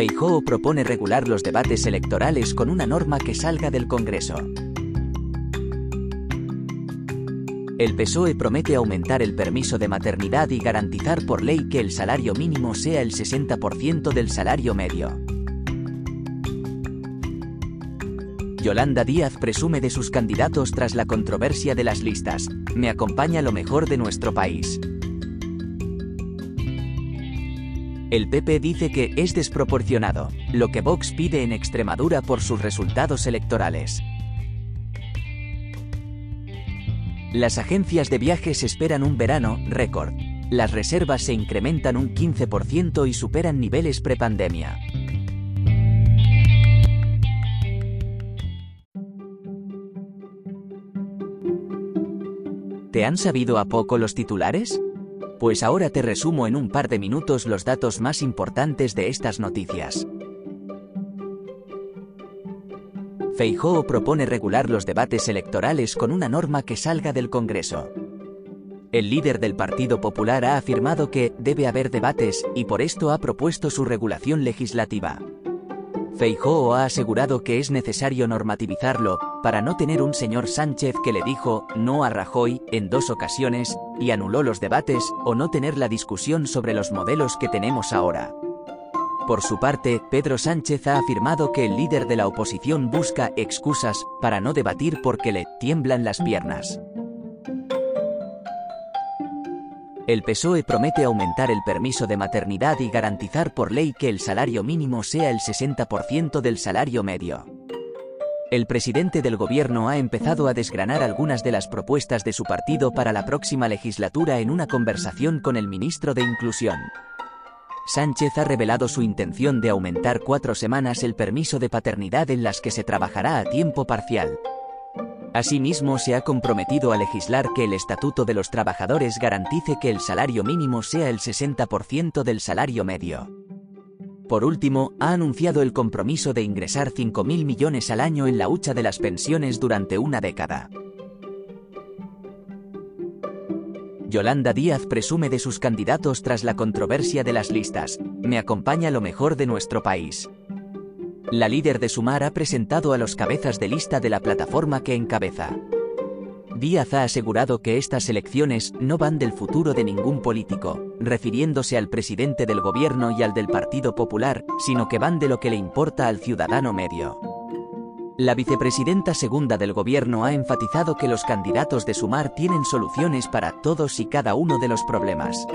Feijóo propone regular los debates electorales con una norma que salga del Congreso. El PSOE promete aumentar el permiso de maternidad y garantizar por ley que el salario mínimo sea el 60% del salario medio. Yolanda Díaz presume de sus candidatos tras la controversia de las listas. Me acompaña lo mejor de nuestro país. El PP dice que es desproporcionado lo que Vox pide en Extremadura por sus resultados electorales. Las agencias de viajes esperan un verano récord. Las reservas se incrementan un 15% y superan niveles prepandemia. ¿Te han sabido a poco los titulares? Pues ahora te resumo en un par de minutos los datos más importantes de estas noticias. Feijóo propone regular los debates electorales con una norma que salga del Congreso. El líder del Partido Popular ha afirmado que debe haber debates y por esto ha propuesto su regulación legislativa. Feijóo ha asegurado que es necesario normativizarlo, para no tener un señor Sánchez que le dijo no a Rajoy en dos ocasiones, y anuló los debates, o no tener la discusión sobre los modelos que tenemos ahora. Por su parte, Pedro Sánchez ha afirmado que el líder de la oposición busca excusas para no debatir porque le tiemblan las piernas. El PSOE promete aumentar el permiso de maternidad y garantizar por ley que el salario mínimo sea el 60% del salario medio. El presidente del gobierno ha empezado a desgranar algunas de las propuestas de su partido para la próxima legislatura en una conversación con el ministro de Inclusión. Sánchez ha revelado su intención de aumentar cuatro semanas el permiso de paternidad en las que se trabajará a tiempo parcial. Asimismo, se ha comprometido a legislar que el Estatuto de los Trabajadores garantice que el salario mínimo sea el 60% del salario medio. Por último, ha anunciado el compromiso de ingresar 5.000 millones al año en la hucha de las pensiones durante una década. Yolanda Díaz presume de sus candidatos tras la controversia de las listas. Me acompaña lo mejor de nuestro país. La líder de Sumar ha presentado a los cabezas de lista de la plataforma que encabeza. Díaz ha asegurado que estas elecciones no van del futuro de ningún político, refiriéndose al presidente del gobierno y al del Partido Popular, sino que van de lo que le importa al ciudadano medio. La vicepresidenta segunda del gobierno ha enfatizado que los candidatos de Sumar tienen soluciones para todos y cada uno de los problemas.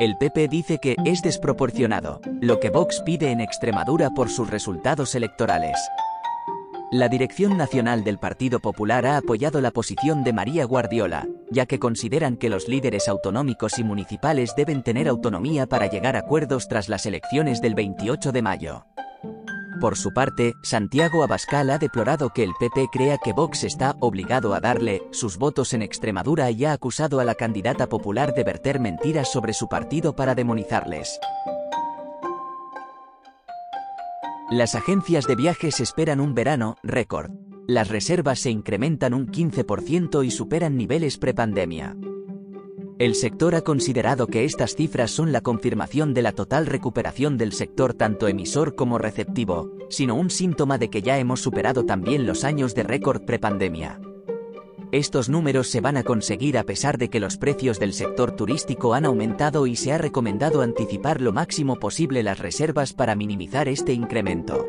El PP dice que es desproporcionado lo que Vox pide en Extremadura por sus resultados electorales. La Dirección Nacional del Partido Popular ha apoyado la posición de María Guardiola, ya que consideran que los líderes autonómicos y municipales deben tener autonomía para llegar a acuerdos tras las elecciones del 28 de mayo. Por su parte, Santiago Abascal ha deplorado que el PP crea que Vox está obligado a darle sus votos en Extremadura y ha acusado a la candidata popular de verter mentiras sobre su partido para demonizarles. Las agencias de viajes esperan un verano récord. Las reservas se incrementan un 15% y superan niveles prepandemia. El sector ha considerado que estas cifras son la confirmación de la total recuperación del sector tanto emisor como receptivo, sino un síntoma de que ya hemos superado también los años de récord prepandemia. Estos números se van a conseguir a pesar de que los precios del sector turístico han aumentado y se ha recomendado anticipar lo máximo posible las reservas para minimizar este incremento.